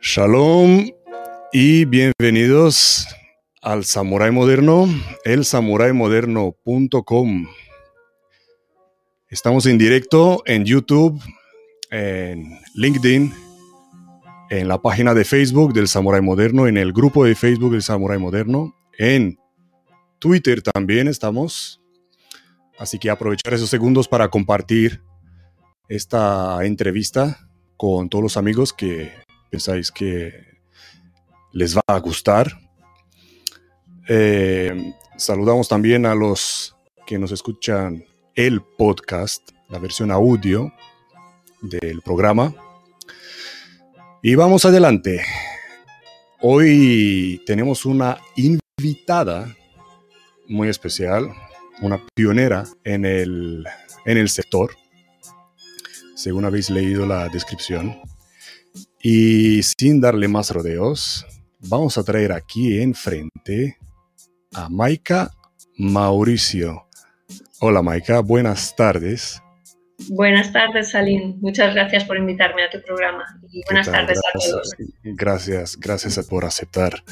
Shalom y bienvenidos al Samurai Moderno, el samuraimoderno.com. Estamos en directo en YouTube, en LinkedIn, en la página de Facebook del Samurai Moderno, en el grupo de Facebook del Samurai Moderno, en Twitter también estamos. Así que aprovechar esos segundos para compartir esta entrevista con todos los amigos que pensáis que les va a gustar. Eh, saludamos también a los que nos escuchan el podcast, la versión audio del programa. Y vamos adelante. Hoy tenemos una invitada muy especial, una pionera en el, en el sector, según habéis leído la descripción. Y sin darle más rodeos, vamos a traer aquí enfrente a Maika Mauricio. Hola Maika, buenas tardes. Buenas tardes, Salim. Muchas gracias por invitarme a tu programa. Y buenas tardes a todos. Gracias, gracias por aceptar.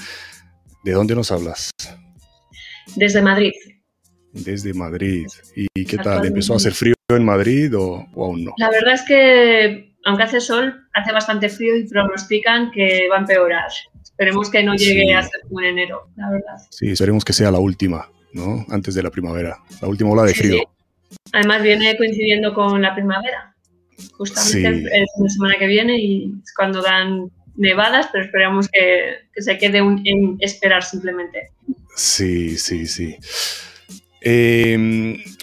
¿De dónde nos hablas? Desde Madrid. Desde Madrid. ¿Y qué tal? ¿Empezó a hacer frío en Madrid o, aún no? La verdad es que, aunque hace sol, hace bastante frío y pronostican que va a empeorar. Esperemos que no llegue a ser como en enero, la verdad. Sí, esperemos que sea la última, ¿no? Antes de la primavera. La última ola de frío. Además viene coincidiendo con la primavera. Justamente el, de semana que viene y es cuando dan nevadas, pero esperamos que, se quede en esperar simplemente. Sí, sí, sí. Eh,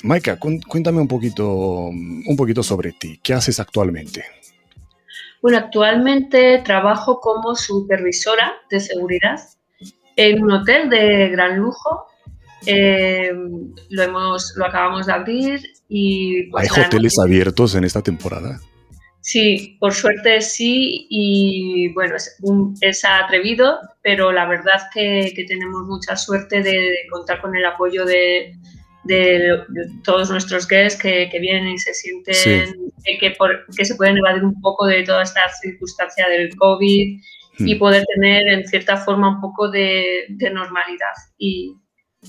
Maika, cuéntame un poquito, un poquito sobre ti. ¿Qué haces actualmente? Bueno, actualmente trabajo como supervisora de seguridad en un hotel de gran lujo. Em, lo, hemos, lo acabamos de abrir y... Pues, ¿Hay hoteles abiertos en esta temporada? Sí, por suerte sí, y bueno, es, atrevido, pero la verdad que, que tenemos mucha suerte de, contar con el apoyo de, de, todos nuestros guests que, que, vienen y se sienten que, por, que, se pueden evadir un poco de toda esta circunstancia del COVID y hmm. poder tener en cierta forma un poco de, de normalidad y,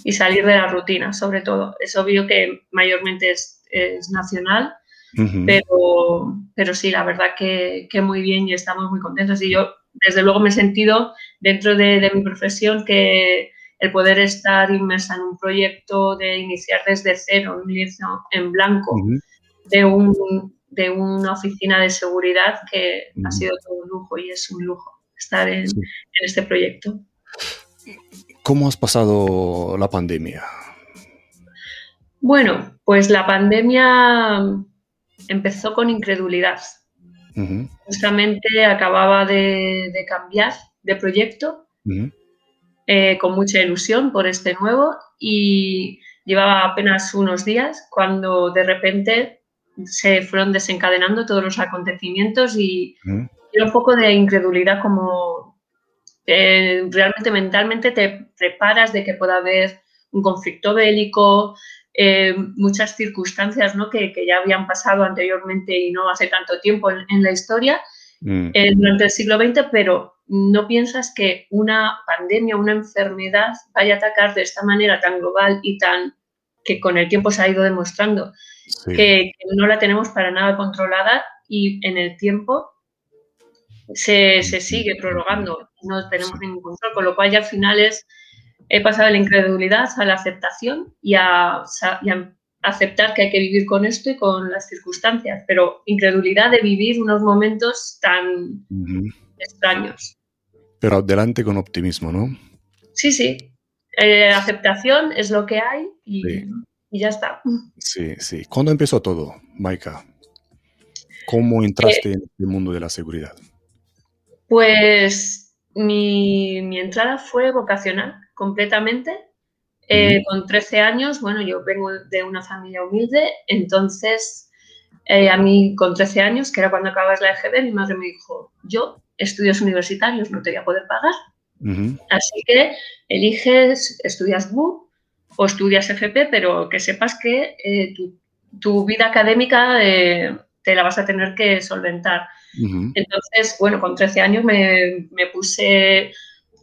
y, salir de la rutina, sobre todo. Es obvio que mayormente es, es nacional pero, pero sí, la verdad que, que, muy bien y estamos muy contentos. Y yo, desde luego, me he sentido dentro de, de mi profesión que el poder estar inmersa en un proyecto de iniciar desde cero, un lienzo en blanco, de, un, de una oficina de seguridad que ha sido todo un lujo y es un lujo estar en, en este proyecto. ¿Cómo has pasado la pandemia? Bueno, pues la pandemia empezó con incredulidad. Justamente acababa de, cambiar de proyecto eh, con mucha ilusión por este nuevo y llevaba apenas unos días cuando de repente se fueron desencadenando todos los acontecimientos y, un poco de incredulidad como eh, realmente mentalmente te preparas de que pueda haber un conflicto bélico, eh, muchas circunstancias ¿no? que, ya habían pasado anteriormente y no hace tanto tiempo en, la historia mm. eh, durante el siglo XX, pero no piensas que una pandemia, una enfermedad vaya a atacar de esta manera tan global y tan que con el tiempo se ha ido demostrando que, no la tenemos para nada controlada y en el tiempo se, se sigue prorrogando, no tenemos ningún control, con lo cual ya al final es he pasado de la incredulidad a la aceptación y a, aceptar que hay que vivir con esto y con las circunstancias, pero incredulidad de vivir unos momentos tan extraños. Pero adelante con optimismo, ¿no? Sí, sí. Eh, aceptación es lo que hay y, ya está. Sí, sí. ¿Cuándo empezó todo, Maika? ¿Cómo entraste eh, en el mundo de la seguridad? Pues mi, mi entrada fue vocacional completamente. Eh, con 13 años, bueno, yo vengo de una familia humilde, entonces eh, a mí con 13 años, que era cuando acabas la EGB, mi madre me dijo, yo estudios universitarios no te voy a poder pagar, así que eliges, estudias BU o estudias FP, pero que sepas que eh, tu, tu, vida académica te la vas a tener que solventar. Entonces, bueno, con 13 años me, me, puse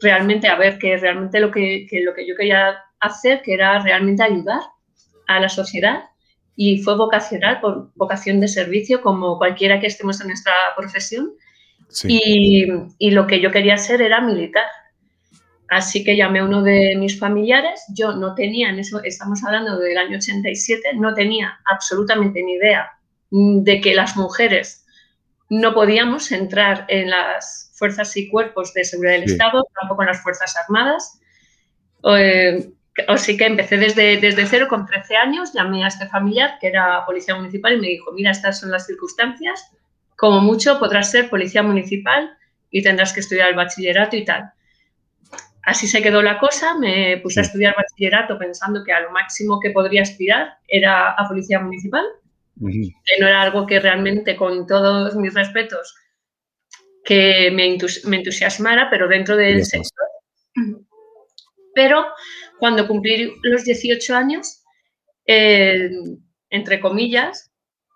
realmente a ver que realmente lo que, que, lo que yo quería hacer, que era realmente ayudar a la sociedad y fue vocacional, por vocación de servicio, como cualquiera que estemos en nuestra profesión. Y, y, lo que yo quería ser era militar. Así que llamé a uno de mis familiares. Yo no tenía, en eso estamos hablando del año 87, no tenía absolutamente ni idea de que las mujeres no podíamos entrar en las fuerzas y cuerpos de seguridad del Estado, tampoco en las Fuerzas Armadas. Eh, Así que empecé desde, desde cero, con 13 años, llamé a este familiar, que era policía municipal, y me dijo, mira, estas son las circunstancias, como mucho podrás ser policía municipal y tendrás que estudiar el bachillerato y tal. Así se quedó la cosa, me puse a estudiar bachillerato pensando que a lo máximo que podría aspirar era a policía municipal, que no era algo que realmente, con todos mis respetos, que me, entusiasmara, pero dentro del sector. Pero cuando cumplí los 18 años, eh, entre comillas,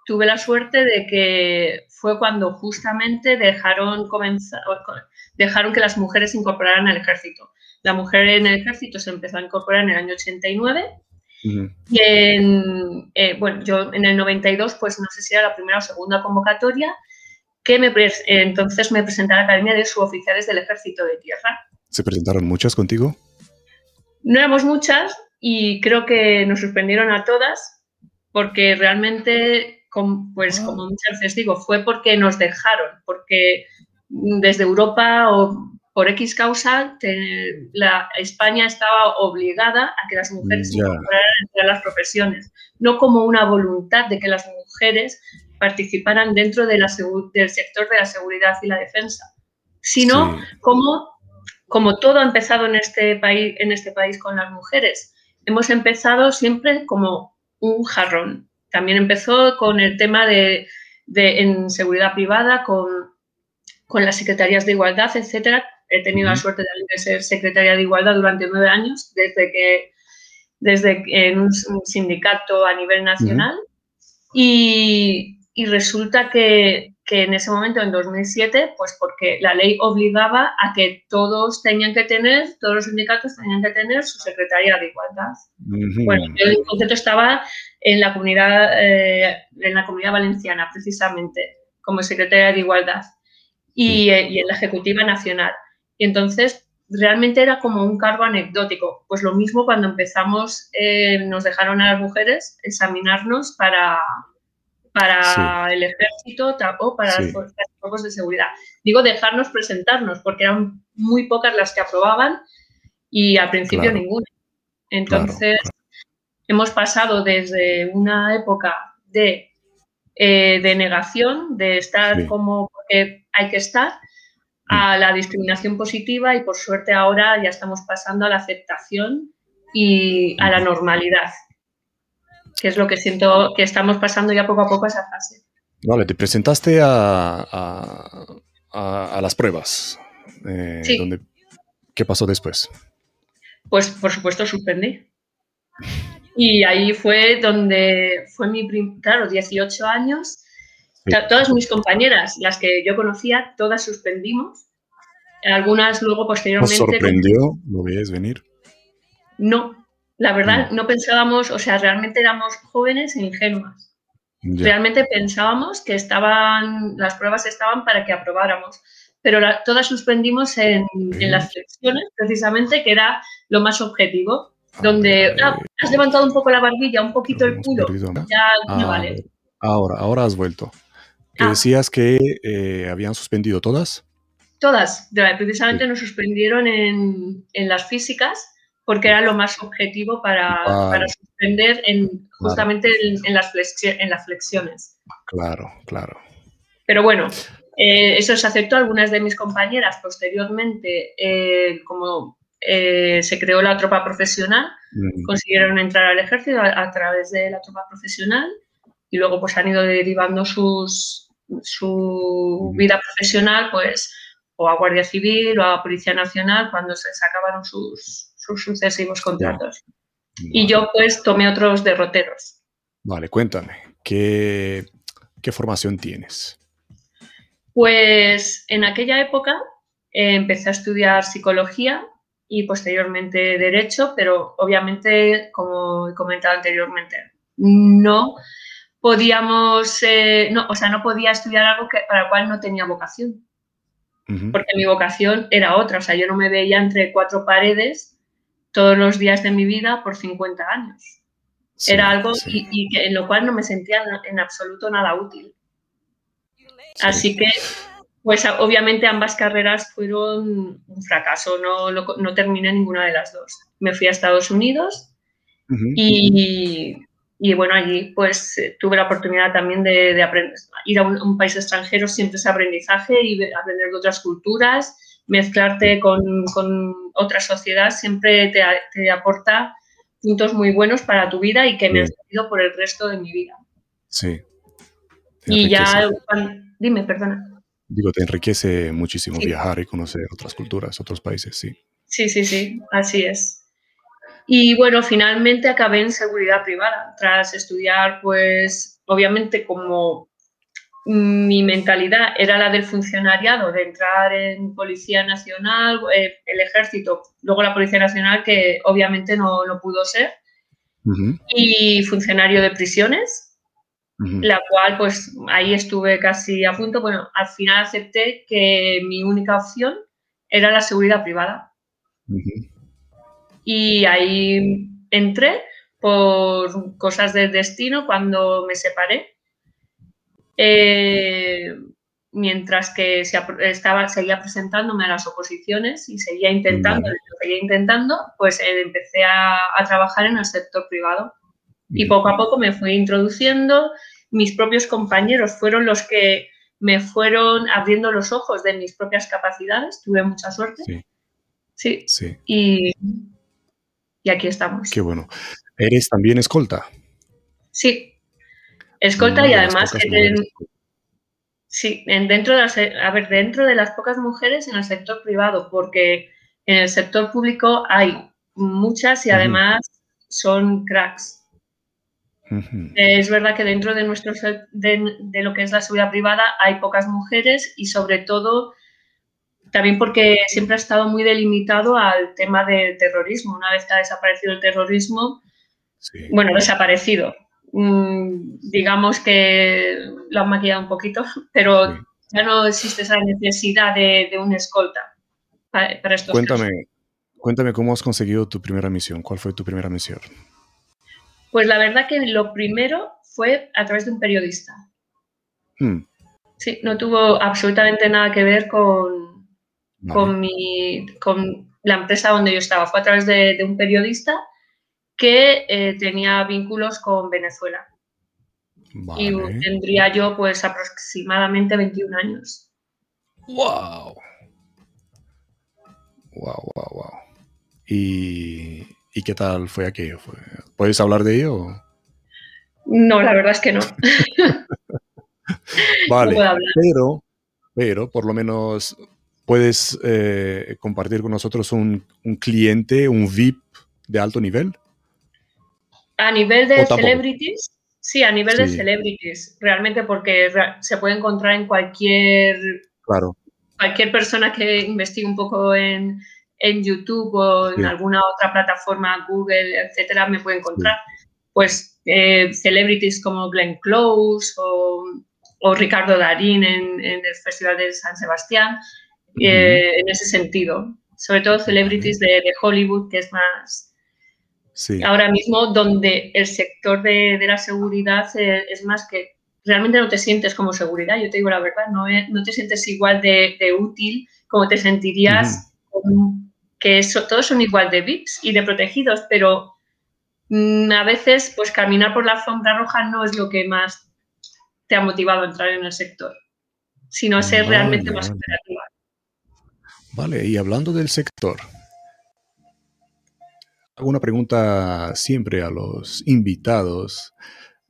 tuve la suerte de que fue cuando justamente dejaron, comenzar, dejaron que las mujeres se incorporaran al ejército. La mujer en el ejército se empezó a incorporar en el año 89 y en, eh, bueno, yo en el 92, pues no sé si era la primera o segunda convocatoria, que me, entonces me presenté a la Academia de Suboficiales del Ejército de Tierra. ¿Se presentaron muchas contigo? No éramos muchas y creo que nos suspendieron a todas porque realmente, pues ah. como muchas veces digo, fue porque nos dejaron, porque desde Europa o por X causa, la, España estaba obligada a que las mujeres se incorporaran entre las profesiones, no como una voluntad de que las mujeres participaran dentro de la, del sector de la seguridad y la defensa, sino como como todo ha empezado en este país, en este país con las mujeres, hemos empezado siempre como un jarrón. También empezó con el tema de, en seguridad privada, con, con, las secretarías de igualdad, etcétera. He tenido la suerte de ser secretaria de igualdad durante nueve años, desde que desde en un, sindicato a nivel nacional. y, y resulta que, que en ese momento, en 2007, pues porque la ley obligaba a que todos tenían que tener, todos los sindicatos tenían que tener su secretaría de igualdad. Bueno, el concepto estaba en la comunidad, eh, en la comunidad valenciana, precisamente, como secretaria de igualdad y, eh, y, en la ejecutiva nacional. Y entonces realmente era como un cargo anecdótico. Pues lo mismo cuando empezamos, eh, nos dejaron a las mujeres examinarnos para para el ejército o para las fuerzas de seguridad. Digo, dejarnos presentarnos, porque eran muy pocas las que aprobaban y al principio ninguna. Entonces, hemos pasado desde una época de, eh, de negación, de estar como hay que estar, a mm. la discriminación positiva y por suerte ahora ya estamos pasando a la aceptación y a la normalidad que es lo que siento que estamos pasando ya poco a poco a esa fase. Vale, te presentaste a, a, las pruebas. Eh, ¿Qué pasó después? Pues por supuesto suspendí. Y ahí fue donde fue mi, claro, 18 años. Todas mis compañeras, las que yo conocía, todas suspendimos. Algunas luego posteriormente... ¿Os sorprendió? ¿Lo veías venir? No, la verdad, no pensábamos, o sea, realmente éramos jóvenes e ingenuas. Realmente pensábamos que estaban, las pruebas estaban para que aprobáramos, pero todas suspendimos en, las flexiones, precisamente, que era lo más objetivo, donde ah, has levantado un poco la barbilla, un poquito el culo, ya no ah, vale. Ahora, ahora has vuelto. ¿Que decías que eh, habían suspendido todas? Todas, precisamente nos suspendieron en, en las físicas porque era lo más objetivo para, para suspender en, justamente en, las en las flexiones. Claro, claro. Pero bueno, eh, eso se aceptó. Algunas de mis compañeras posteriormente, eh, como eh, se creó la tropa profesional, mm. consiguieron entrar al ejército a, través de la tropa profesional y luego pues han ido derivando sus, su mm. vida profesional pues o a Guardia Civil o a Policía Nacional cuando se acabaron sus, sus sucesivos contratos. Y yo pues tomé otros derroteros. Vale, cuéntame, ¿qué, qué formación tienes? Pues en aquella época eh, empecé a estudiar psicología y posteriormente derecho, pero obviamente, como he comentado anteriormente, no podíamos, eh, no, o sea, no podía estudiar algo que, para el cual no tenía vocación. Porque mi vocación era otra, o sea, yo no me veía entre cuatro paredes todos los días de mi vida por 50 años. era algo y, en lo cual no me sentía en absoluto nada útil. Así que, pues obviamente ambas carreras fueron un fracaso, no, no, terminé ninguna de las dos. Me fui a Estados Unidos y, y, bueno, allí pues eh, tuve la oportunidad también de, aprender, ir a un, país extranjero siempre es aprendizaje y aprender de otras culturas, mezclarte con, con otra sociedad siempre te, te, aporta puntos muy buenos para tu vida y que me han servido por el resto de mi vida. Sí. Y ya, Dime, perdona. Digo, te enriquece muchísimo viajar y conocer otras culturas, otros países, sí. Sí, sí, sí, así es. Y bueno, finalmente acabé en seguridad privada, tras estudiar, pues, obviamente como mi mentalidad era la del funcionariado, de entrar en Policía Nacional, eh, el Ejército, luego la Policía Nacional, que obviamente no, no pudo ser, y funcionario de prisiones, la cual pues ahí estuve casi a punto. Bueno, al final acepté que mi única opción era la seguridad privada. Y ahí entré por cosas del destino cuando me separé. Eh, mientras que se estaba, seguía presentándome a las oposiciones y seguía intentando, seguía intentando, pues eh, empecé a, a trabajar en el sector privado. Y poco a poco me fui introduciendo, mis propios compañeros fueron los que me fueron abriendo los ojos de mis propias capacidades, tuve mucha suerte. Sí. Sí. Y, y aquí estamos. Qué bueno. ¿Eres también escolta? Sí, escolta y además sí, dentro de las, a ver, dentro de las pocas mujeres en el sector privado, porque en el sector público hay muchas y además son cracks. Es verdad que dentro de, nuestro, de, lo que es la seguridad privada hay pocas mujeres y sobre todo también porque siempre ha estado muy delimitado al tema del terrorismo. Una vez que ha desaparecido el terrorismo, bueno, desaparecido. Mm, digamos que lo han maquillado un poquito, pero ya no existe esa necesidad de, un escolta para, estos Cuéntame, cuéntame cómo has conseguido tu primera misión. ¿Cuál fue tu primera misión? Pues la verdad que lo primero fue a través de un periodista. Hmm. Sí, no tuvo absolutamente nada que ver con, con, mi, con la empresa donde yo estaba. Fue a través de, un periodista que eh, tenía vínculos con Venezuela. Y tendría yo pues aproximadamente 21 años. ¡Wow! ¡Wow, wow, wow! Y, ¿Y qué tal fue aquello? ¿Puedes hablar de ello? No, la verdad es que no. vale, pero, pero por lo menos puedes eh, compartir con nosotros un, cliente, un VIP de alto nivel. A nivel de celebrities, sí, a nivel de celebrities, realmente porque se puede encontrar en cualquier, claro. cualquier persona que investigue un poco en, en YouTube o en alguna otra plataforma, Google, etcétera, me puede encontrar. Pues eh, celebrities como Glenn Close o, Ricardo Darín en, el Festival de San Sebastián, eh, en ese sentido. Sobre todo celebrities de, Hollywood, que es más. Ahora mismo, donde el sector de, la seguridad eh, es más que realmente no te sientes como seguridad, yo te digo la verdad, no, no te sientes igual de, útil como te sentirías que todos son igual de VIPs y de protegidos, pero mm, a veces pues caminar por la alfombra roja no es lo que más te ha motivado a entrar en el sector, sino ser realmente más operativa. Vale, y hablando del sector, hago una pregunta siempre a los invitados.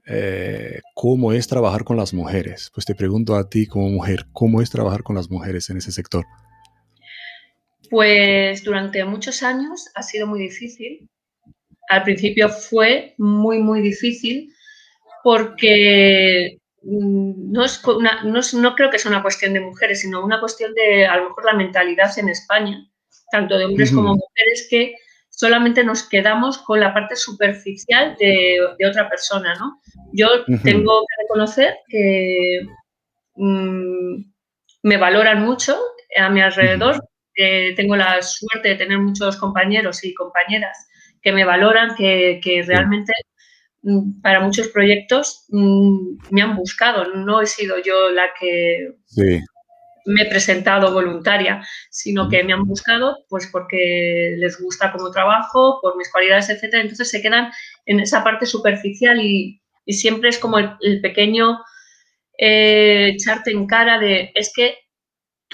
Eh, ¿Cómo es trabajar con las mujeres? Pues te pregunto a ti como mujer, ¿cómo es trabajar con las mujeres en ese sector? Pues durante muchos años ha sido muy difícil. Al principio fue muy, muy difícil porque mm, no, es una, no, creo que sea una cuestión de mujeres, sino una cuestión de a lo mejor la mentalidad en España, tanto de hombres como mujeres, que solamente nos quedamos con la parte superficial de, otra persona, ¿no? Yo tengo que reconocer que mm, me valoran mucho a mi alrededor. Tengo la suerte de tener muchos compañeros y compañeras que me valoran, que, realmente mm, para muchos proyectos mm, me han buscado. No he sido yo la que me he presentado voluntaria, sino que me han buscado pues porque les gusta como trabajo, por mis cualidades, etcétera. Entonces se quedan en esa parte superficial y, siempre es como el, pequeño eh, echarte en cara de es que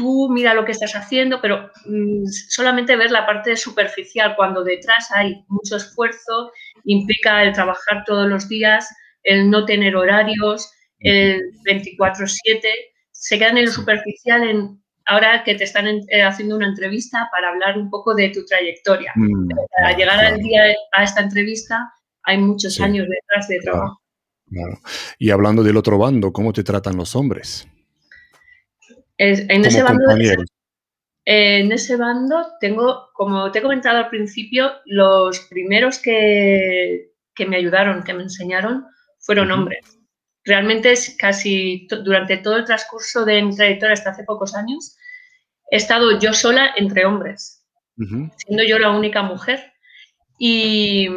tú mira lo que estás haciendo, pero mm, solamente ver la parte superficial cuando detrás hay mucho esfuerzo, implica el trabajar todos los días, el no tener horarios, el 24/7 se quedan en lo superficial en ahora que te están eh, haciendo una entrevista para hablar un poco de tu trayectoria. Mm, para llegar al día a esta entrevista hay muchos años detrás de trabajo. Y hablando del otro bando, ¿cómo te tratan los hombres? En, ese bando, en ese bando tengo, como te he comentado al principio, los primeros que, que me ayudaron, que me enseñaron, fueron hombres. Realmente es casi durante todo el transcurso de mi trayectoria hasta hace pocos años, he estado yo sola entre hombres, siendo yo la única mujer. Y,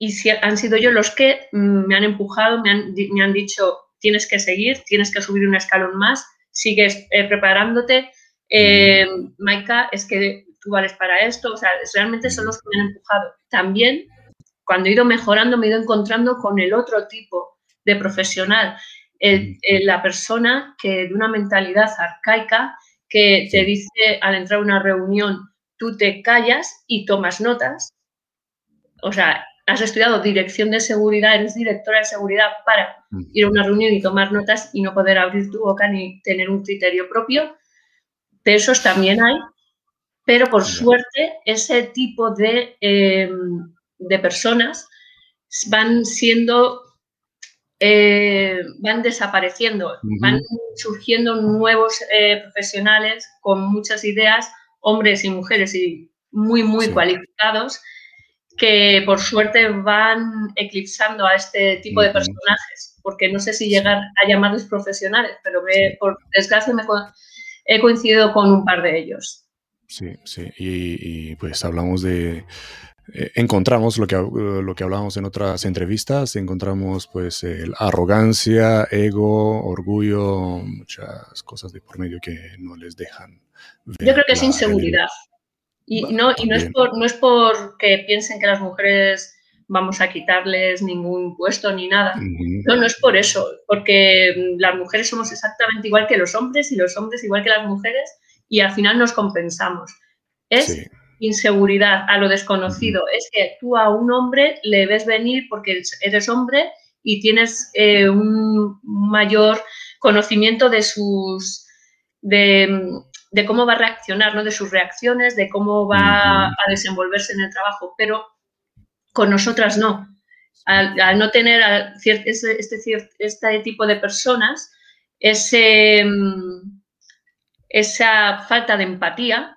y si han sido yo los que me han empujado, me han, me han, dicho, tienes que seguir, tienes que subir un escalón más, sigues eh, preparándote. Eh, Maika, es que tú vales para esto, o sea, realmente son los que me han empujado. También, cuando he ido mejorando, me he ido encontrando con el otro tipo de profesional, la persona que de una mentalidad arcaica que te dice al entrar a una reunión, tú te callas y tomas notas. O sea, has estudiado dirección de seguridad, eres directora de seguridad para ir a una reunión y tomar notas y no poder abrir tu boca ni tener un criterio propio. De esos también hay, pero por suerte ese tipo de, em, de personas van siendo eh, van desapareciendo, van surgiendo nuevos eh, profesionales con muchas ideas, hombres y mujeres y muy, muy cualificados, que por suerte van eclipsando a este tipo de personajes, porque no sé si llegar a llamarlos profesionales, pero por desgracia me, he coincidido con un par de ellos. Sí, sí, y pues hablamos de eh, encontramos lo que, eh, lo que hablábamos en otras entrevistas, encontramos pues el arrogancia, ego, orgullo, muchas cosas de por medio que no les dejan. Yo creo que es inseguridad. Y, no, y no, es por, no es porque piensen que las mujeres vamos a quitarles ningún puesto ni nada. No, no es por eso, porque las mujeres somos exactamente igual que los hombres y los hombres igual que las mujeres y al final nos compensamos. Es inseguridad a lo desconocido. Es que tú a un hombre le ves venir porque eres hombre y tienes eh, un mayor conocimiento de sus de, cómo va a reaccionar, ¿no? de sus reacciones, de cómo va a desenvolverse en el trabajo, pero con nosotras no. Al, no tener este, este, tipo de personas, ese, mm, esa falta de empatía,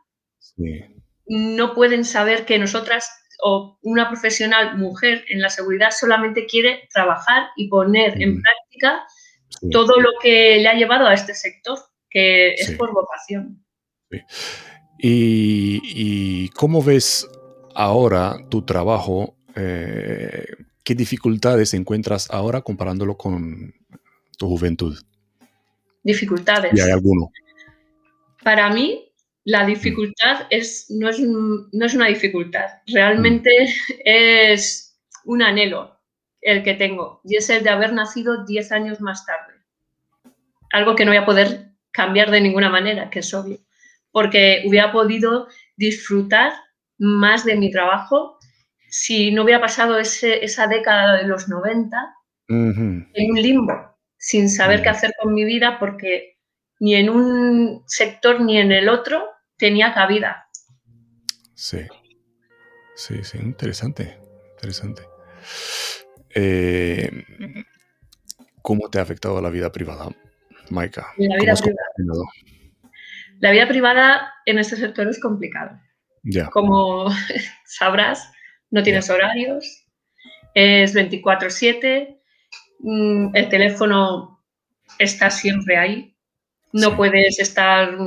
no pueden saber que nosotras o una profesional mujer en la seguridad solamente quiere trabajar y poner en práctica todo lo que le ha llevado a este sector, que es por vocación. ¿Y, cómo ves ahora tu trabajo? Eh, ¿Qué dificultades encuentras ahora comparándolo con tu juventud? Dificultades. ¿Y hay alguno? Para mí, la dificultad es, no, es, no es una dificultad, realmente es un anhelo el que tengo y es el de haber nacido 10 años más tarde. Algo que no voy a poder cambiar de ninguna manera, que es obvio, porque hubiera podido disfrutar más de mi trabajo si no hubiera pasado esa década de los 90 en un limbo, sin saber qué hacer con mi vida, porque ni en un sector ni en el otro tenía cabida. Sí, sí, sí, interesante, interesante. Eh, ¿Cómo te ha afectado la vida privada, Maika? La vida privada. La vida privada en este sector es complicada. Como sabrás, no tienes horarios, es 24/7, mm, el teléfono está siempre ahí, no puedes estar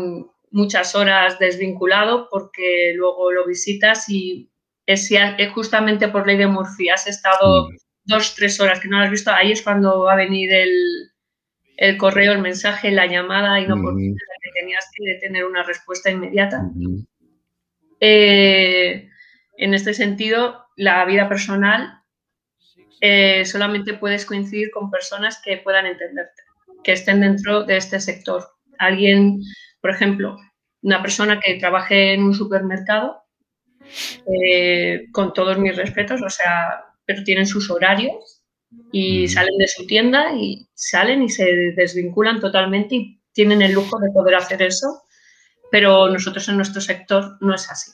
muchas horas desvinculado porque luego lo visitas y es, justamente por ley de Murphy, has estado mm. dos, tres horas que no lo has visto, ahí es cuando va a venir el, correo, el mensaje, la llamada y no por mm. que tenías que tener una respuesta inmediata. Eh, en este sentido, la vida personal eh, solamente puedes coincidir con personas que puedan entenderte, que estén dentro de este sector. Alguien, por ejemplo, una persona que trabaje en un supermercado, eh, con todos mis respetos, o sea, pero tienen sus horarios y salen de su tienda y salen y se desvinculan totalmente y tienen el lujo de poder hacer eso pero nosotros en nuestro sector no es así.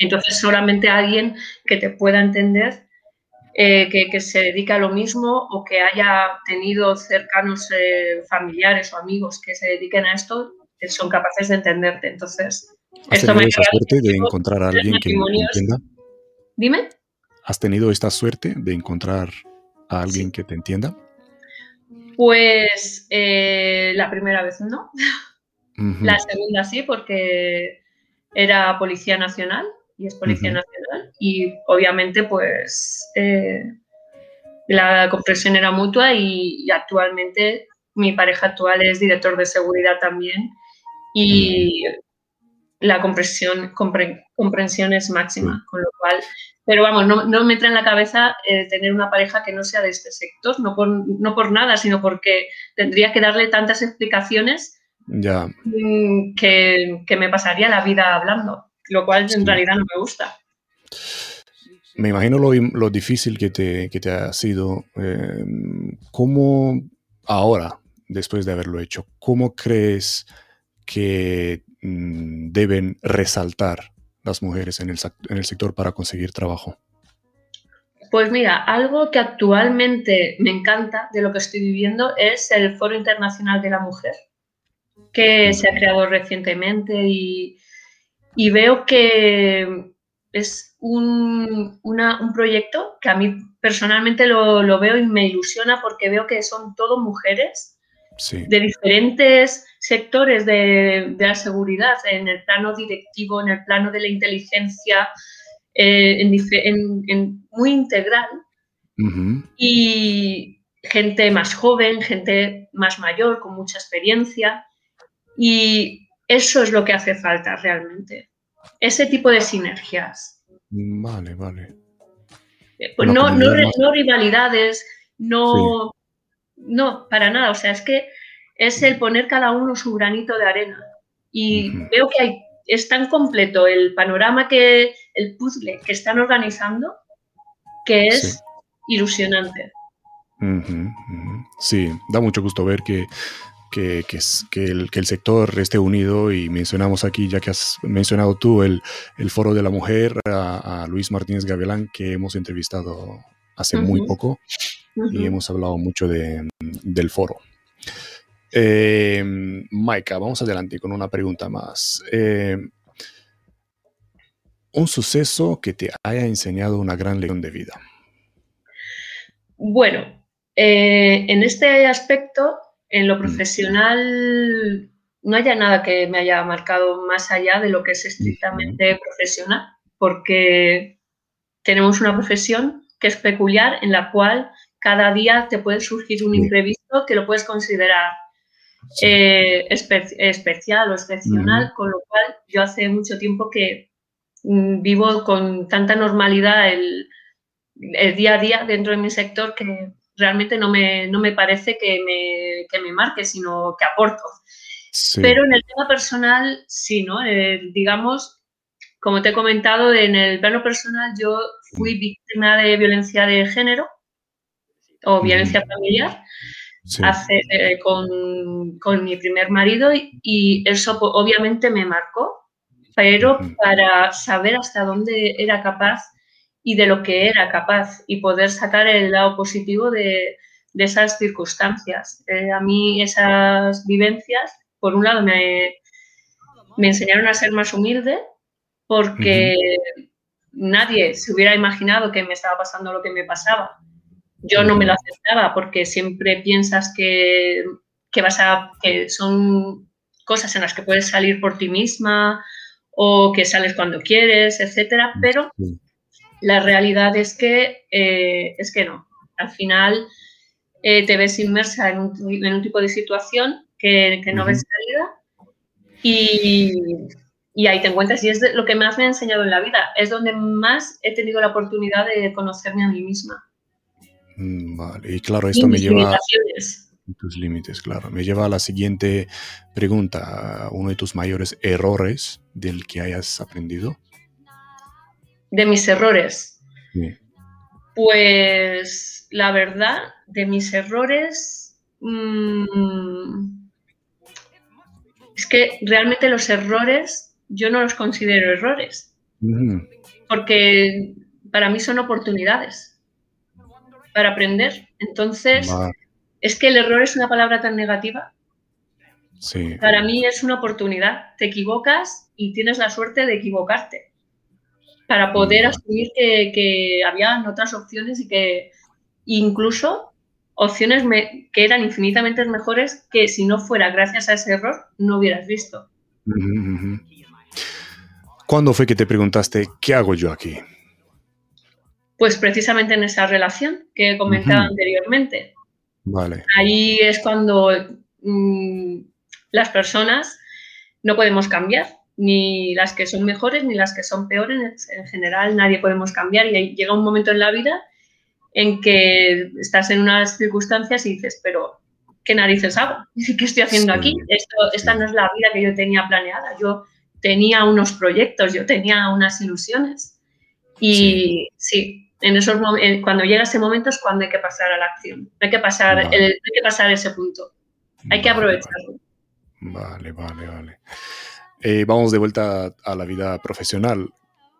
Entonces, solamente alguien que te pueda entender, eh, que, se dedica a lo mismo o que haya tenido cercanos eh, familiares o amigos que se dediquen a esto, eh, son capaces de entenderte. Entonces, ¿Has tenido esa suerte de encontrar a alguien que entienda? Dime. ¿Has tenido esta suerte de encontrar a alguien que te entienda? Pues la primera vez no. La segunda sí, porque era Policía Nacional y es Policía Nacional y obviamente pues eh, la comprensión era mutua y, actualmente mi pareja actual es director de seguridad también y la comprensión, comprensión es máxima, con lo cual, pero vamos, no, no me entra en la cabeza eh, tener una pareja que no sea de este sector, no por, no por nada, sino porque tendría que darle tantas explicaciones ya. Mm, que, me pasaría la vida hablando, lo cual en realidad no me gusta. Me imagino lo, difícil que te, que te ha sido. Eh, ¿Cómo ahora, después de haberlo hecho, cómo crees que deben resaltar las mujeres en el, en el sector para conseguir trabajo? Pues mira, algo que actualmente me encanta de lo que estoy viviendo es el Foro Internacional de la Mujer, que se ha creado recientemente y, veo que es un, proyecto que a mí personalmente lo, veo y me ilusiona porque veo que son todo mujeres de diferentes sectores de, la seguridad, en el plano directivo, en el plano de la inteligencia, eh, en, muy integral. Y gente más joven, gente más mayor, con mucha experiencia. Y eso es lo que hace falta realmente. Ese tipo de sinergias. Vale, vale. Eh, pues no, no, rivalidades, no, no, para nada. O sea, es que es el poner cada uno su granito de arena. Y veo que hay, es tan completo el panorama que, el puzzle que están organizando, que es ilusionante. Sí, da mucho gusto ver que que, que, el, que, el, sector esté unido y mencionamos aquí, ya que has mencionado tú, el, el Foro de la Mujer, a, Luis Martínez Gavilán, que hemos entrevistado hace muy poco y hemos hablado mucho de, del foro. Eh, Maika, vamos adelante con una pregunta más. Eh, un suceso que te haya enseñado una gran lección de vida. Bueno, eh, en este aspecto en lo mm. profesional no haya nada que me haya marcado más allá de lo que es estrictamente profesional, porque tenemos una profesión que es peculiar en la cual cada día te puede surgir un imprevisto que lo puedes considerar eh, especial o excepcional, con lo cual yo hace mucho tiempo que mm, vivo con tanta normalidad el, día a día dentro de mi sector que realmente no me, no me parece que me, que me, marque, sino que aporto. Pero en el tema personal, sí, ¿no? Eh, digamos, como te he comentado, en el plano personal yo fui víctima de violencia de género o violencia familiar hace, eh, con, con, mi primer marido y, eso obviamente me marcó, pero para saber hasta dónde era capaz y de lo que era capaz y poder sacar el lado positivo de, de esas circunstancias. Eh, a mí esas vivencias, por un lado, me, me enseñaron a ser más humilde porque nadie se hubiera imaginado que me estaba pasando lo que me pasaba. Yo no me lo aceptaba porque siempre piensas que, que, vas a, que son cosas en las que puedes salir por ti misma o que sales cuando quieres, etcétera, pero la realidad es que, eh, es que no. Al final eh, te ves inmersa en un, tipo de situación que, no ves salida y, y, ahí te encuentras. Y es lo que más me ha enseñado en la vida. Es donde más he tenido la oportunidad de conocerme a mí misma. Mm, vale, y claro, esto me lleva tus límites, claro. Me lleva a la siguiente pregunta. ¿Uno de tus mayores errores del que hayas aprendido? De mis errores. Pues la verdad, de mis errores... Mm, es que realmente los errores yo no los considero errores. Porque para mí son oportunidades para aprender. Entonces, es que el error es una palabra tan negativa. Sí. Para mí es una oportunidad. Te equivocas y tienes la suerte de equivocarte para poder asumir que, que había otras opciones y que incluso opciones que eran infinitamente mejores que si no fuera gracias a ese error no hubieras visto. ¿Cuándo fue que te preguntaste qué hago yo aquí? Pues precisamente en esa relación que he comentado anteriormente. Ahí es cuando mm, las personas no podemos cambiar, ni las que son mejores ni las que son peores. En general, nadie podemos cambiar y ahí llega un momento en la vida en que estás en unas circunstancias y dices, pero ¿qué narices hago? ¿Qué estoy haciendo aquí? Esto, esta no es la vida que yo tenía planeada. Yo tenía unos proyectos, yo tenía unas ilusiones. Y sí, en esos cuando llega ese momento es cuando hay que pasar a la acción. Hay que pasar, hay que pasar ese punto. Hay que aprovecharlo. Vale, vale, vale. Eh, vamos de vuelta a la vida profesional.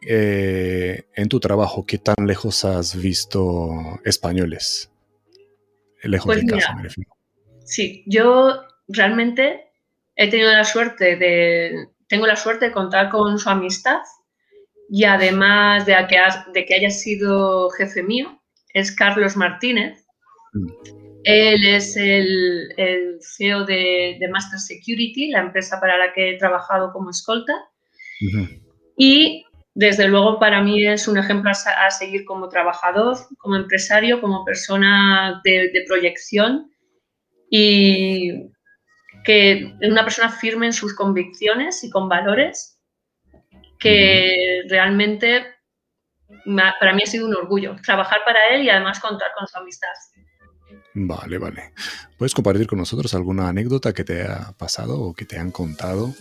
Eh, en tu trabajo, ¿qué tan lejos has visto españoles? Lejos pues de casa, me refiero. Sí, yo realmente he tenido la suerte de, tengo la suerte de contar con su amistad y además de que, de que haya sido jefe mío, es Carlos Martínez. Mm. Él es el, CEO de, Master Security, la empresa para la que he trabajado como escolta. Y desde luego para mí es un ejemplo a, seguir como trabajador, como empresario, como persona de, de proyección y que es una persona firme en sus convicciones y con valores que realmente para mí ha sido un orgullo trabajar para él y además contar con su amistad. Vale, vale. ¿Puedes compartir con nosotros alguna anécdota que te haya pasado o que te han contado?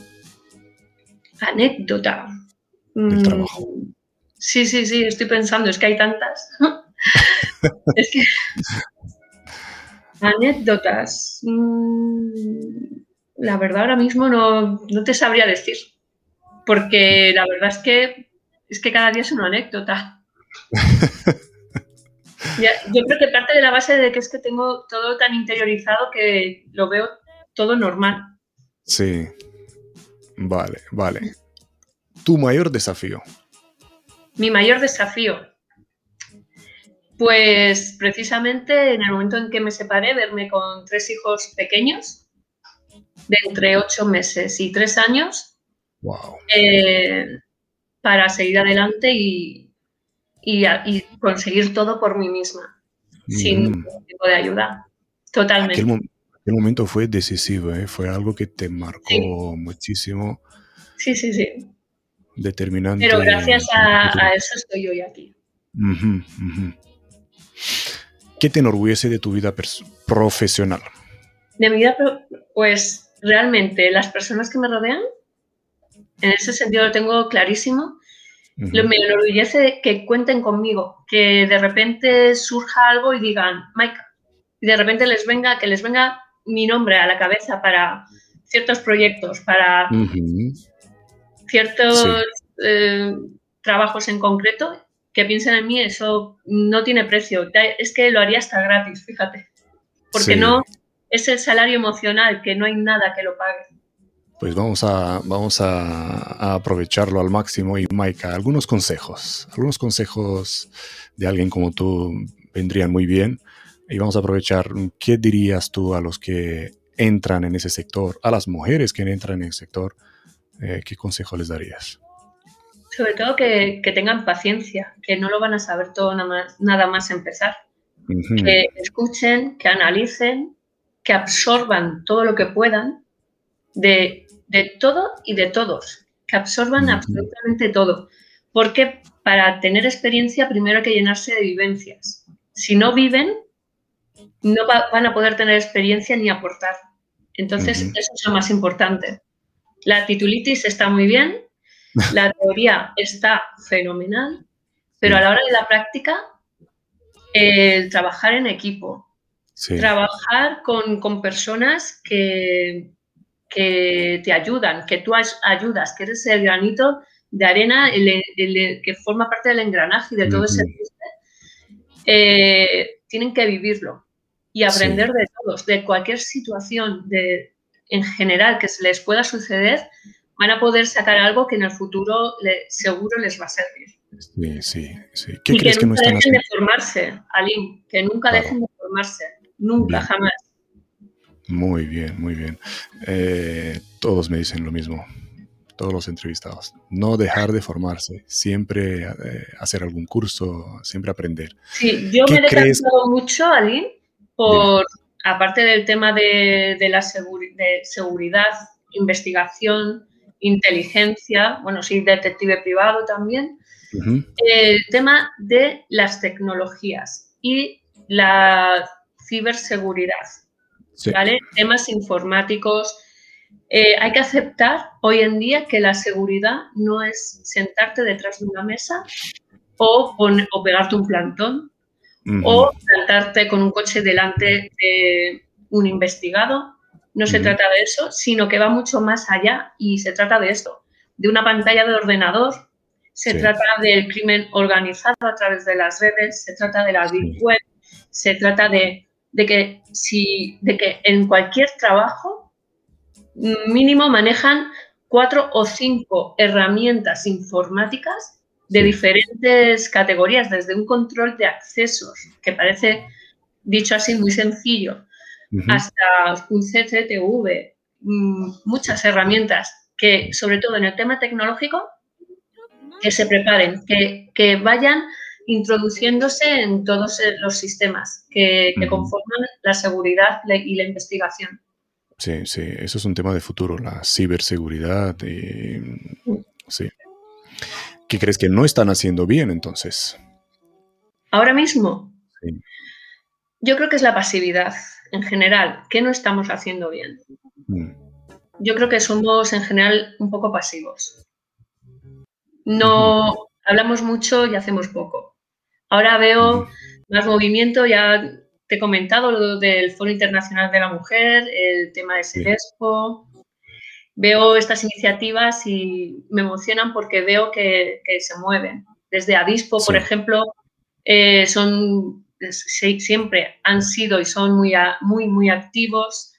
Anécdota. Del trabajo. Mm, sí, sí, sí, estoy pensando, es que hay tantas. es que... Anécdotas. Mm, la verdad ahora mismo no, no te sabría decir porque la verdad es que, es que cada día es una anécdota. yo creo que parte de la base de que es que tengo todo tan interiorizado que lo veo todo normal. Sí, vale, vale. ¿Tu mayor desafío? Mi mayor desafío. Pues precisamente en el momento en que me separé, verme con tres hijos pequeños, de entre ocho meses y tres años, eh, para seguir adelante y, y, conseguir todo por mí misma, sin mm. ningún tipo de ayuda. Totalmente. Aquel, momento fue decisivo, ¿eh? fue algo que te marcó muchísimo. Sí, sí, sí. Determinante. Pero gracias a, eso estoy hoy aquí. ¿Qué te enorgullece de tu vida profesional? De mi vida, pues realmente las personas que me rodean en ese sentido lo tengo clarísimo. Me enorgullece que cuenten conmigo, que de repente surja algo y digan, Mike, y de repente les venga, que les venga mi nombre a la cabeza para ciertos proyectos, para ciertos eh, trabajos en concreto, que piensen en mí, eso no tiene precio. Es que lo haría hasta gratis, fíjate. porque no es el salario emocional, que no hay nada que lo pague. Pues vamos a, vamos a, aprovecharlo al máximo. Y Maika, algunos consejos, algunos consejos de alguien como tú vendrían muy bien. Y vamos a aprovechar, ¿qué dirías tú a los que entran en ese sector, a las mujeres que entran en el sector? Eh, ¿Qué consejo les darías? Sobre todo que, tengan paciencia, que no lo van a saber todo nada más, nada más empezar. Que escuchen, que analicen, que absorban todo lo que puedan de, todo y de todos, que absorban absolutamente todo. Porque para tener experiencia primero hay que llenarse de vivencias. Si no viven, no van a poder tener experiencia ni aportar. Entonces, eso es lo más importante. La titulitis está muy bien, la teoría está fenomenal, pero a la hora de la práctica, el trabajar en equipo, trabajar con, personas que, que, te ayudan, que tú ayudas, que eres el granito de arena que forma parte del engranaje y de todo ese eh, tienen que vivirlo y aprender de todos, de cualquier situación de, en general que se les pueda suceder, van a poder sacar algo que en el futuro seguro les va a servir. Sí, sí, sí. ¿Qué y crees que, nunca dejen de formarse, Alim, que nunca dejen de formarse, nunca, jamás. Muy bien, muy bien. Eh, todos me dicen lo mismo, todos los entrevistados. No dejar de formarse, siempre eh, hacer algún curso, siempre aprender. Sí, yo me he decantado mucho, Alim, por, aparte del tema de, la de seguridad, investigación, inteligencia, bueno, soy detective privado también, el tema de las tecnologías y la ciberseguridad, ¿vale? Temas informáticos. Eh, hay que aceptar hoy en día que la seguridad no es sentarte detrás de una mesa o, o pegarte un plantón o sentarte con un coche delante de un investigado. No se trata de eso, sino que va mucho más allá y se trata de esto, de una pantalla de ordenador, se trata del crimen organizado a través de las redes, se trata de la deep web, se trata de, que, si, de que en cualquier trabajo mínimo manejan cuatro o cinco herramientas informáticas de diferentes categorías, desde un control de accesos, que parece, dicho así, muy sencillo, hasta un CCTV, mm, muchas herramientas que, sobre todo en el tema tecnológico, que se preparen, que, vayan introduciéndose en todos los sistemas que, conforman la seguridad y la investigación. Sí, sí, eso es un tema de futuro, la ciberseguridad. Y, mm. sí. ¿Qué crees que no están haciendo bien entonces? Ahora mismo. Yo creo que es la pasividad en general. ¿Qué no estamos haciendo bien? Mm. Yo creo que somos en general un poco pasivos. No hablamos mucho y hacemos poco. Ahora veo más movimiento, ya te he comentado lo del Foro Internacional de la Mujer, el tema de Sedespo, veo estas iniciativas y me emocionan porque veo que, se mueven. Desde Adispo, por ejemplo, eh, son siempre han sido y son muy, muy, muy activos.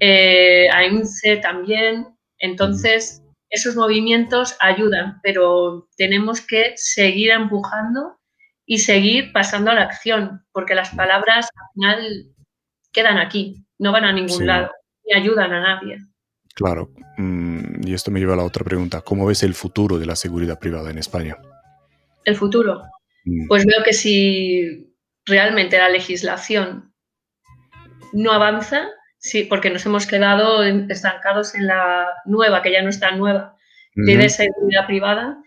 Eh, AINCE también. Entonces, esos movimientos ayudan, pero tenemos que seguir empujando y seguir pasando a la acción, porque las palabras al final quedan aquí, no van a ningún lado, ni ayudan a nadie. Claro, mm, y esto me lleva a la otra pregunta. ¿Cómo ves el futuro de la seguridad privada en España? El futuro. Mm. Pues veo que si realmente la legislación no avanza, sí, porque nos hemos quedado estancados en la nueva, que ya no está nueva, de seguridad privada,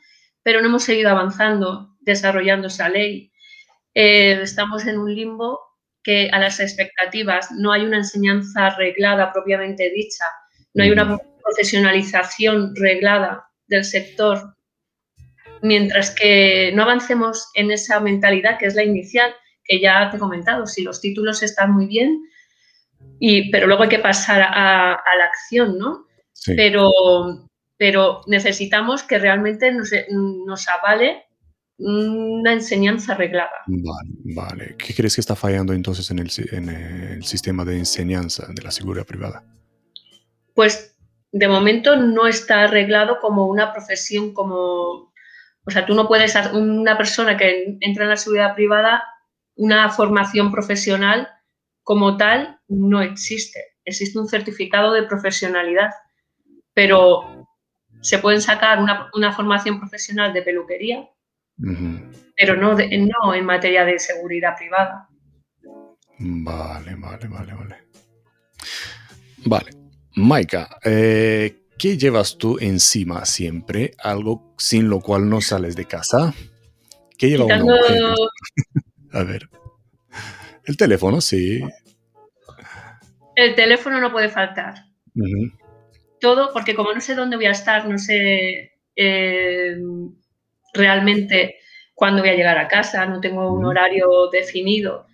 pero no hemos seguido avanzando, desarrollando esa ley. Eh, estamos en un limbo que a las expectativas no hay una enseñanza arreglada propiamente dicha no hay una profesionalización reglada del sector, mientras que no avancemos en esa mentalidad que es la inicial, que ya te he comentado, si los títulos están muy bien, y, pero luego hay que pasar a, la acción, ¿no? Pero, pero necesitamos que realmente nos, nos avale una enseñanza arreglada. Vale, vale. ¿Qué crees que está fallando entonces en el, en el sistema de enseñanza de la seguridad privada? Pues de momento no está arreglado como una profesión, como, o sea, tú no puedes, una persona que entra en la seguridad privada, una formación profesional como tal no existe. Existe un certificado de profesionalidad, pero se pueden sacar una, formación profesional de peluquería, pero no, no en materia de seguridad privada. Vale, vale, vale, vale. Vale. Maika, eh, ¿qué llevas tú encima siempre? Algo sin lo cual no sales de casa. ¿Qué lleva una? A ver. El teléfono, sí. El teléfono no puede faltar. Todo, porque como no sé dónde voy a estar, no sé eh, realmente cuándo voy a llegar a casa, no tengo un horario definido.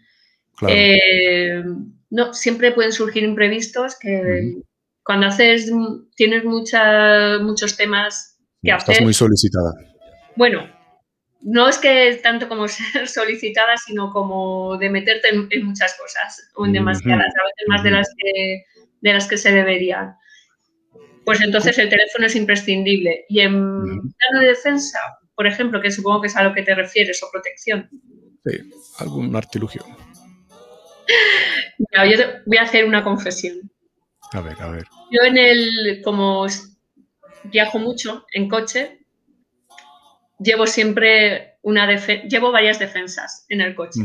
Eh, no, siempre pueden surgir imprevistos que, cuando haces, tienes mucha, muchos temas que hacer. Estás muy solicitada. Bueno, no es que tanto como ser solicitada, sino como de meterte en, muchas cosas, o en demasiadas, a veces más de las que, de las que se deberían. Pues entonces el teléfono es imprescindible. Y en plano de defensa, por ejemplo, que supongo que es a lo que te refieres, o protección. Sí, algún artilugio. yo te voy a hacer una confesión. A ver, a ver. Yo en el, como viajo mucho en coche, llevo siempre una llevo varias defensas en el coche.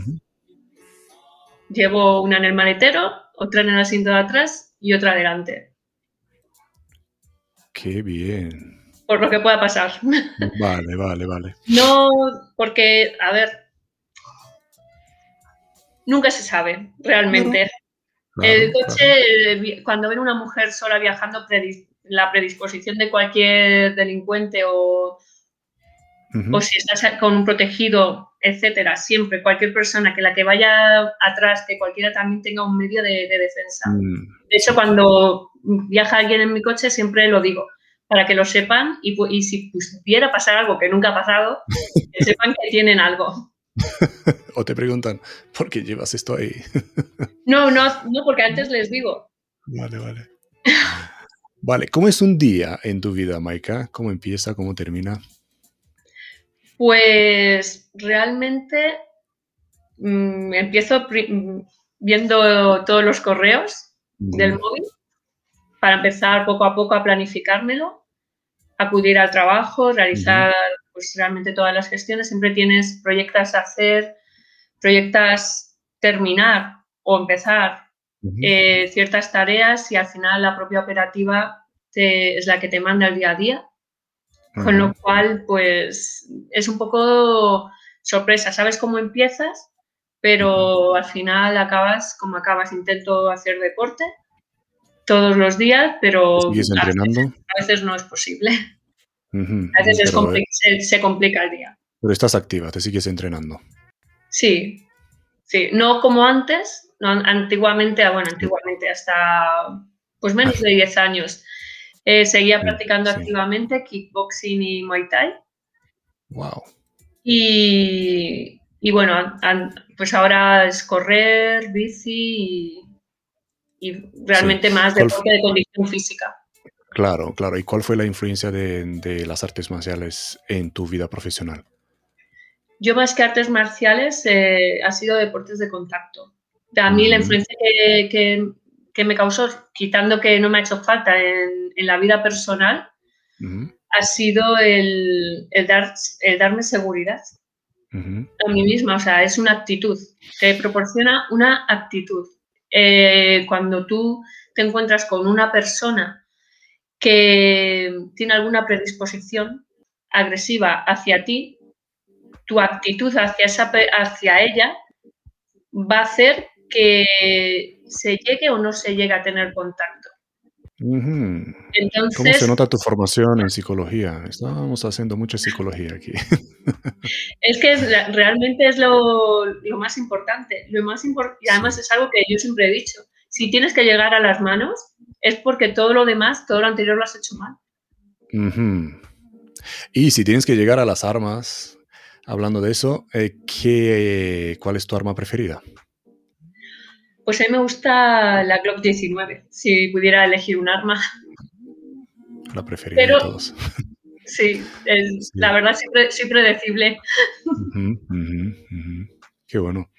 Llevo una en el maletero, otra en el asiento de atrás y otra adelante. Qué bien. Por lo que pueda pasar. Vale, vale, vale. No, porque, a ver, nunca se sabe realmente el coche, cuando ven una mujer sola viajando, la predisposición de cualquier delincuente o, o si estás con un protegido, etcétera, siempre cualquier persona que la que vaya atrás, que cualquiera también tenga un medio de, defensa. Mm. De hecho, cuando viaja alguien en mi coche, siempre lo digo, para que lo sepan y, y si pudiera pasar algo que nunca ha pasado, que sepan que tienen algo. o te preguntan, ¿por qué llevas esto ahí? no, no, no, porque antes les digo. Vale, vale. Vale, ¿cómo es un día en tu vida, Maika? ¿Cómo empieza? ¿Cómo termina? Pues realmente mm, empiezo viendo todos los correos del móvil para empezar poco a poco a planificármelo, acudir al trabajo, realizar pues realmente todas las gestiones, siempre tienes proyectas a hacer, proyectas terminar o empezar eh, ciertas tareas y al final la propia operativa es la que te manda el día a día. Con lo cual, pues es un poco sorpresa, sabes cómo empiezas, pero al final acabas como acabas. Intento hacer deporte todos los días, pero a veces no es posible a veces se, complica el día. Pero estás activa, te sigues entrenando. Sí, sí, no como antes, antiguamente, ah, bueno, antiguamente hasta pues menos de 10 años. Eh, seguía practicando activamente kickboxing y muay thai. Wow. Y, bueno, pues ahora es correr, bici y, realmente más deporte de condición física. Claro, claro. ¿Y cuál fue la influencia de, las artes marciales en tu vida profesional? Yo más que artes marciales eh, ha sido deportes de contacto. A mí la influencia que, me causó, quitando que no me ha hecho falta en, la vida personal, ha sido el, dar, el darme seguridad a mí misma. O sea, es una actitud, que proporciona una actitud. Eh, cuando tú te encuentras con una persona que tiene alguna predisposición agresiva hacia ti, tu actitud hacia, esa, hacia ella va a hacer que se llegue o no se llegue a tener contacto. Entonces, ¿Cómo se nota tu formación en psicología? Estábamos haciendo mucha psicología aquí. Es que realmente es lo, más importante. Lo más y además es algo que yo siempre he dicho. Si tienes que llegar a las manos, es porque todo lo demás, todo lo anterior lo has hecho mal. Y si tienes que llegar a las armas, hablando de eso, eh, ¿qué, ¿cuál es tu arma preferida? Pues a mí me gusta la Glock 19, si pudiera elegir un arma. La preferida de todos. Sí, la verdad soy, predecible. Qué bueno.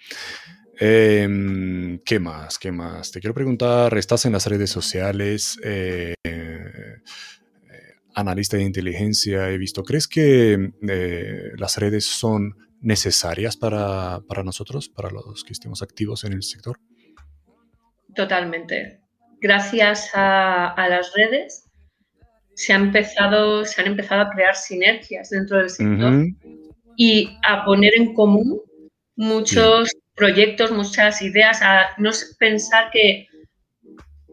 Em, ¿Qué más? ¿Qué más? Te quiero preguntar, estás en las redes sociales, eh, analista de inteligencia, he visto, ¿crees que eh, las redes son necesarias para, nosotros, para los que estemos activos en el sector? Totalmente. Gracias a, las redes se, ha empezado, se han empezado a crear sinergias dentro del sector y a poner en común muchos proyectos, muchas ideas, a no pensar que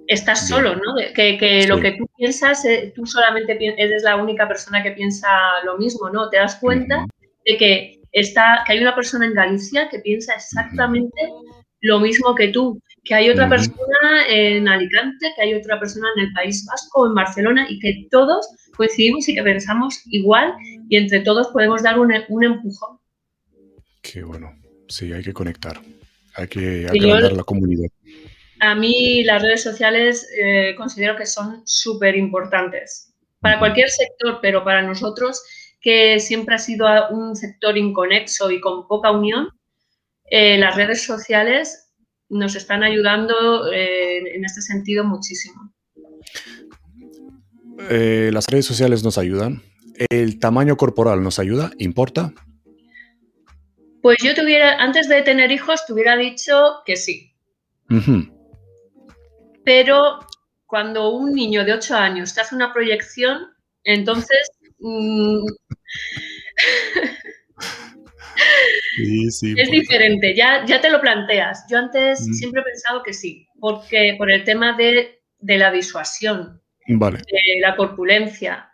estás solo, ¿no? Que, lo que tú piensas, eh, tú solamente eres la única persona que piensa lo mismo, ¿no? Te das cuenta de que, está, que hay una persona en Galicia que piensa exactamente lo mismo que tú, que hay otra persona en Alicante, que hay otra persona en el País Vasco, en Barcelona, y que todos coincidimos y que pensamos igual y entre todos podemos dar un, un empujón. Qué bueno, sí, hay que conectar, hay que agrandar la comunidad. A mí las redes sociales eh, considero que son súper importantes para cualquier sector, pero para nosotros, que siempre ha sido un sector inconexo y con poca unión, eh, las redes sociales nos están ayudando eh, en este sentido muchísimo. las redes sociales nos ayudan. ¿El tamaño corporal nos ayuda? ¿Importa? Pues yo tuviera, antes de tener hijos, te hubiera dicho que sí pero cuando un niño de 8 años te hace una proyección, entonces... Mm, es diferente, ya, ya te lo planteas. Yo antes mm. siempre he pensado que sí, porque por el tema de, la disuasión, de la corpulencia.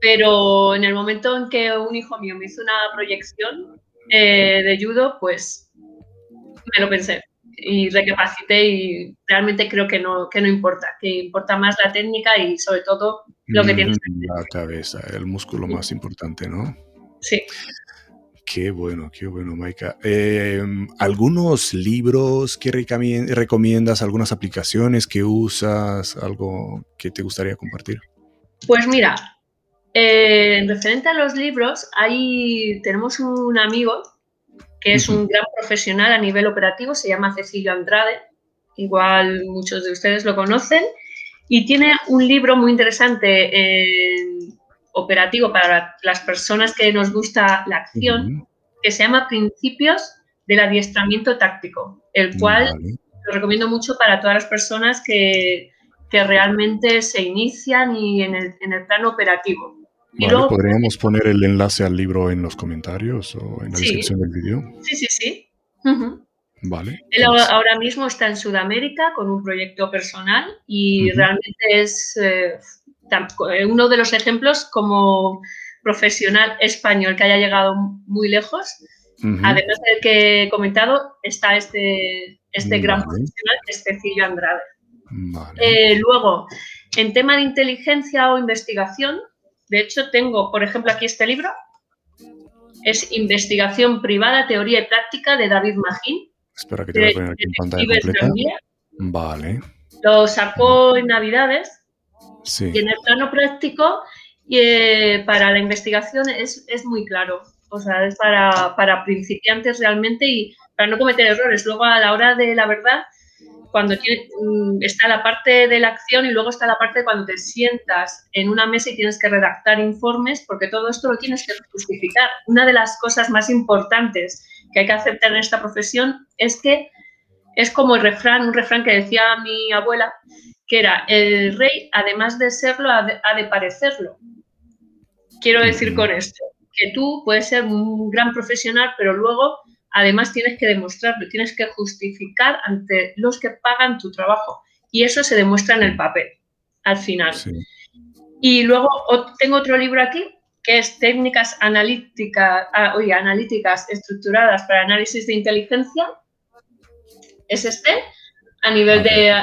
Pero en el momento en que un hijo mío me hizo una proyección eh, de judo, pues me lo pensé y recapacité y realmente creo que no, que no importa, que importa más la técnica y sobre todo lo que tienes. La cabeza, el músculo más importante, ¿no? Sí. Qué bueno, qué bueno, Maika. Em, ¿Algunos libros que recomiendas, algunas aplicaciones que usas, algo que te gustaría compartir? Pues mira, eh, en referente a los libros, ahí tenemos un amigo que es un gran profesional a nivel operativo, se llama Cecilio Andrade, igual muchos de ustedes lo conocen, y tiene un libro muy interesante operativo para las personas que nos gusta la acción, que se llama Principios del Adiestramiento Táctico, el cual lo recomiendo mucho para todas las personas que, realmente se inician y en el, en el plano operativo. ¿Podríamos poner el enlace al libro en los comentarios o en la descripción del vídeo? Sí, sí, sí. Vale. Él ahora mismo está en Sudamérica con un proyecto personal y realmente es eh, uno de los ejemplos como profesional español que haya llegado muy lejos. Además del que he comentado, está este, este gran profesional que es Cecilio Andrade. Eh, luego, en tema de inteligencia o investigación, de hecho, tengo, por ejemplo, aquí este libro. Es Investigación Privada, Teoría y Práctica de David Magín. Espera que te voy a poner aquí en pantalla completa. Vale. Lo sacó en Navidades. Sí. Y en el plano práctico, eh, para la investigación es, muy claro. O sea, es para, para principiantes realmente y para no cometer errores. Luego, a la hora de la verdad, cuando mm, está la parte de la acción y luego está la parte cuando te sientas en una mesa y tienes que redactar informes, porque todo esto lo tienes que justificar. Una de las cosas más importantes que hay que aceptar en esta profesión es que es como el refrán, un refrán que decía mi abuela, que era, el rey, además de serlo, ha de parecerlo. Quiero decir con esto, que tú puedes ser un gran profesional, pero luego además tienes que demostrarlo, tienes que justificar ante los que pagan tu trabajo. Y eso se demuestra en el papel, al final. Y luego tengo otro libro aquí, que es Técnicas analíticas, ah, analíticas estructuradas para análisis de inteligencia. Es este, a nivel de,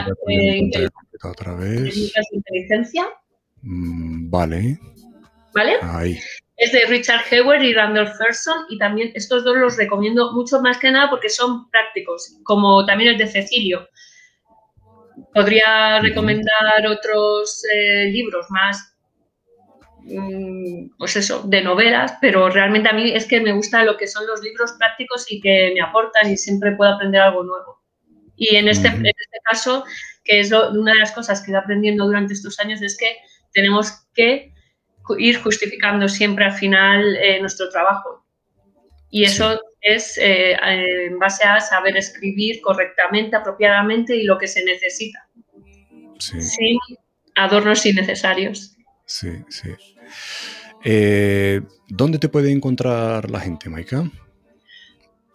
Técnicas de inteligencia. Mm, vale. ¿Vale? Ahí. Es de Richard Heward y Randolph Thurston y también estos dos los recomiendo mucho más que nada porque son prácticos, como también el de Cecilio. Podría recomendar otros eh, libros más, mm, pues eso, de novelas, pero realmente a mí es que me gusta lo que son los libros prácticos y que me aportan y siempre puedo aprender algo nuevo. Y en este, en este caso, que es una de las cosas que he ido aprendiendo durante estos años, es que tenemos que ir justificando siempre al final eh, nuestro trabajo. Y eso es eh, en base a saber escribir correctamente, apropiadamente y lo que se necesita. Sin adornos innecesarios. Sí, sí. Eh, ¿Dónde te puede encontrar la gente, Maika?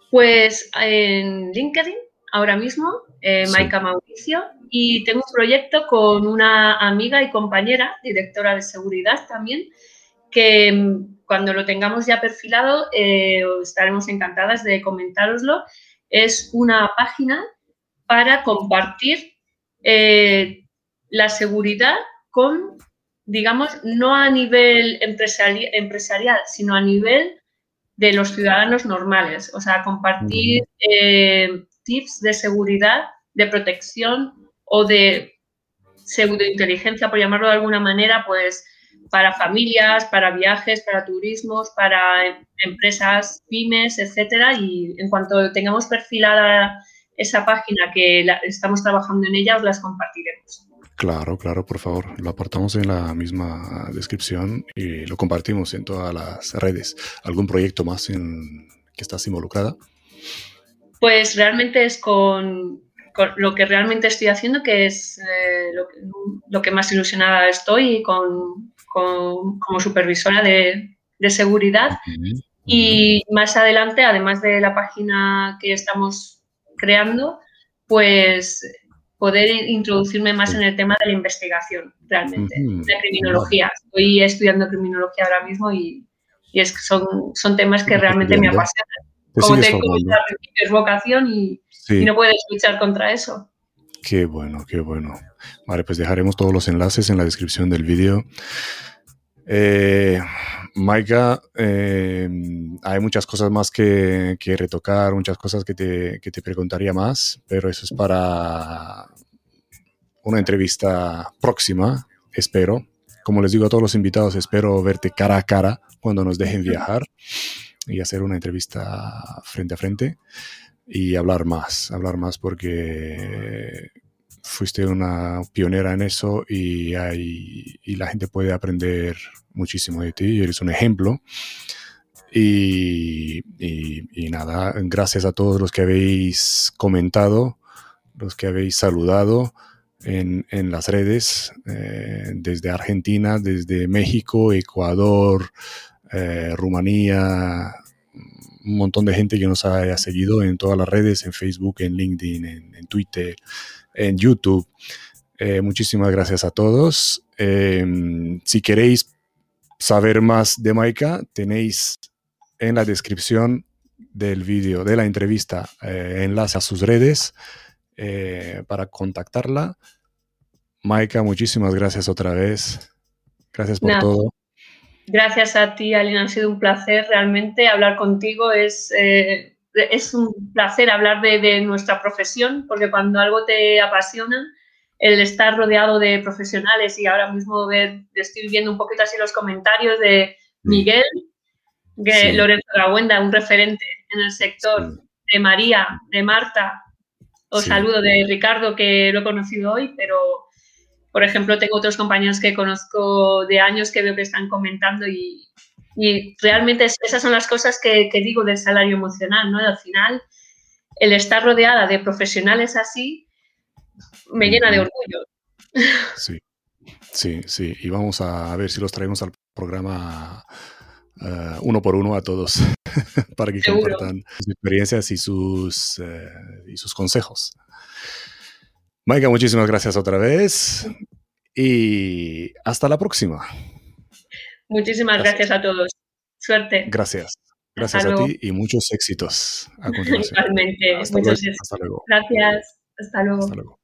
Pues en LinkedIn, ahora mismo, Maika Mauricio, y tengo un proyecto con una amiga y compañera, directora de seguridad también, que mm, cuando lo tengamos ya perfilado eh, estaremos encantadas de comentároslo. Es una página para compartir eh, la seguridad con, digamos, no a nivel empresarial, sino a nivel de los ciudadanos normales. O sea, compartir eh, tips de seguridad, de protección o de pseudointeligencia, por llamarlo de alguna manera, pues para familias, para viajes, para turismos, para em, empresas, pymes, etcétera. Y en cuanto tengamos perfilada esa página que estamos trabajando en ella, os las compartiremos. Claro, claro, por favor, lo apartamos en la misma descripción y lo compartimos en todas las redes. ¿Algún proyecto más en que estás involucrada? Pues realmente es con lo que realmente estoy haciendo, que es eh, lo, que, más ilusionada estoy con, como supervisora de, seguridad. Y más adelante, además de la página que estamos creando, pues poder introducirme más en el tema de la investigación, realmente, de criminología. Estoy estudiando criminología ahora mismo y, es, son, son temas que realmente me apasionan. Como te es vocación y, y no puedes luchar contra eso. Qué bueno, qué bueno. Vale, pues dejaremos todos los enlaces en la descripción del vídeo. Eh, Maika, eh, hay muchas cosas más que, retocar, muchas cosas que te, que te, preguntaría más, pero eso es para una entrevista próxima, espero. Como les digo a todos los invitados, espero verte cara a cara cuando nos dejen viajar y hacer una entrevista frente a frente y hablar más, hablar más porque fuiste una pionera en eso y, hay, y la gente puede aprender muchísimo de ti, eres un ejemplo. Y, y, nada, gracias a todos los que habéis comentado, los que habéis saludado en, en las redes, eh, desde Argentina, desde México, Ecuador, eh, Rumanía, un montón de gente que nos haya seguido en todas las redes, en Facebook, en LinkedIn, en, Twitter, en YouTube. Eh, muchísimas gracias a todos. Em, si queréis saber más de Maika, tenéis en la descripción del vídeo, de la entrevista, eh, enlace a sus redes eh, para contactarla. Maika, muchísimas gracias otra vez. Gracias por todo. Gracias a ti, Alina, ha sido un placer realmente hablar contigo. Es, eh, es un placer hablar de, nuestra profesión, porque cuando algo te apasiona, el estar rodeado de profesionales y ahora mismo ver, estoy viendo un poquito así los comentarios de Miguel, de Lorenzo Gawenda, un referente en el sector, de María, de Marta, os saludo de Ricardo, que lo he conocido hoy, pero por ejemplo, tengo otros compañeros que conozco de años que veo que están comentando y, realmente esas son las cosas que, digo del salario emocional, ¿no? Al final, el estar rodeada de profesionales así me llena de orgullo. Sí, sí, sí. Y vamos a ver si los traemos al programa eh, uno por uno a todos para que compartan sus experiencias y sus, eh, y sus consejos. Maika, muchísimas gracias otra vez y hasta la próxima. Muchísimas gracias, a todos. Suerte. Gracias. Gracias a ti y muchos éxitos a continuación. Igualmente. Hasta, luego. Gracias. Hasta luego. Hasta luego.